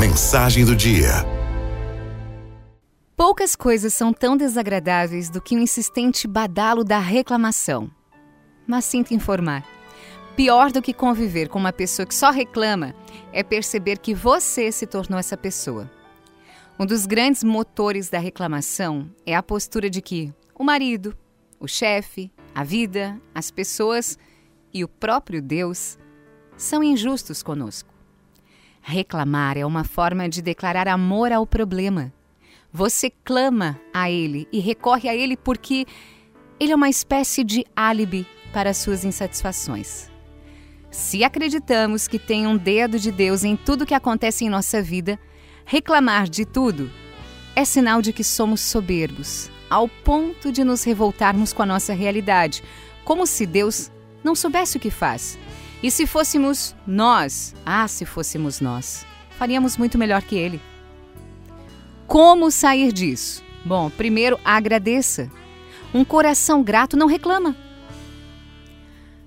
Mensagem do dia. Poucas coisas são tão desagradáveis do que o insistente badalo da reclamação. Mas sinto informar. Pior do que conviver com uma pessoa que só reclama é perceber que você se tornou essa pessoa. Um dos grandes motores da reclamação é a postura de que o marido, o chefe, a vida, as pessoas e o próprio Deus são injustos conosco. Reclamar é uma forma de declarar amor ao problema. Você clama a ele e recorre a ele porque ele é uma espécie de álibi para suas insatisfações. Se acreditamos que tem um dedo de Deus em tudo que acontece em nossa vida, reclamar de tudo é sinal de que somos soberbos, ao ponto de nos revoltarmos com a nossa realidade, como se Deus não soubesse o que faz. E se fôssemos nós, ah, se fôssemos nós, faríamos muito melhor que Ele. Como sair disso? Bom, primeiro agradeça. Um coração grato não reclama.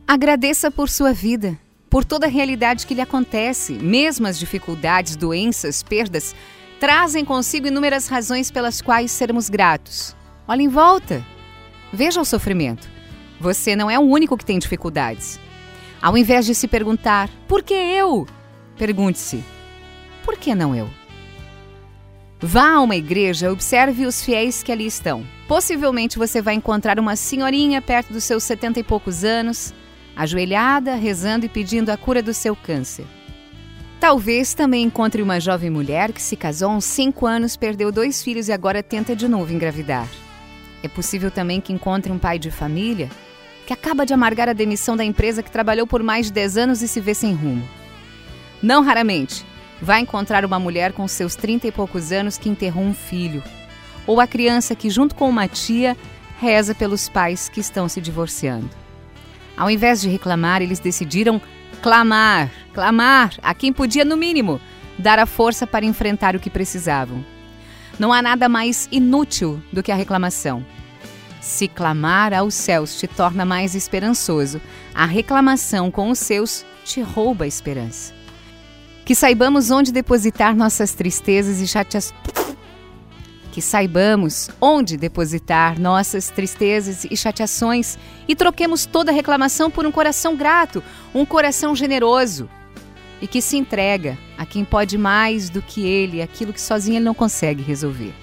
Agradeça por sua vida, por toda a realidade que lhe acontece, mesmo as dificuldades, doenças, perdas, trazem consigo inúmeras razões pelas quais sermos gratos. Olhe em volta. Veja o sofrimento. Você não é o único que tem dificuldades. Ao invés de se perguntar, por que eu? Pergunte-se, por que não eu? Vá a uma igreja, observe os fiéis que ali estão. Possivelmente você vai encontrar uma senhorinha perto dos seus setenta e poucos anos, ajoelhada, rezando e pedindo a cura do seu câncer. Talvez também encontre uma jovem mulher que se casou há uns cinco anos, perdeu dois filhos e agora tenta de novo engravidar. É possível também que encontre um pai de família que acaba de amargar a demissão da empresa que trabalhou por mais de 10 anos e se vê sem rumo. Não raramente, vai encontrar uma mulher com seus 30 e poucos anos que enterrou um filho, ou a criança que, junto com uma tia, reza pelos pais que estão se divorciando. Ao invés de reclamar, eles decidiram clamar, clamar a quem podia, no mínimo, dar a força para enfrentar o que precisavam. Não há nada mais inútil do que a reclamação. Se clamar aos céus te torna mais esperançoso, a reclamação com os seus te rouba a esperança. Que saibamos onde depositar nossas tristezas e chateações. Que saibamos onde depositar nossas tristezas e chateações e troquemos toda reclamação por um coração grato, um coração generoso e que se entrega a quem pode mais do que ele, aquilo que sozinho ele não consegue resolver.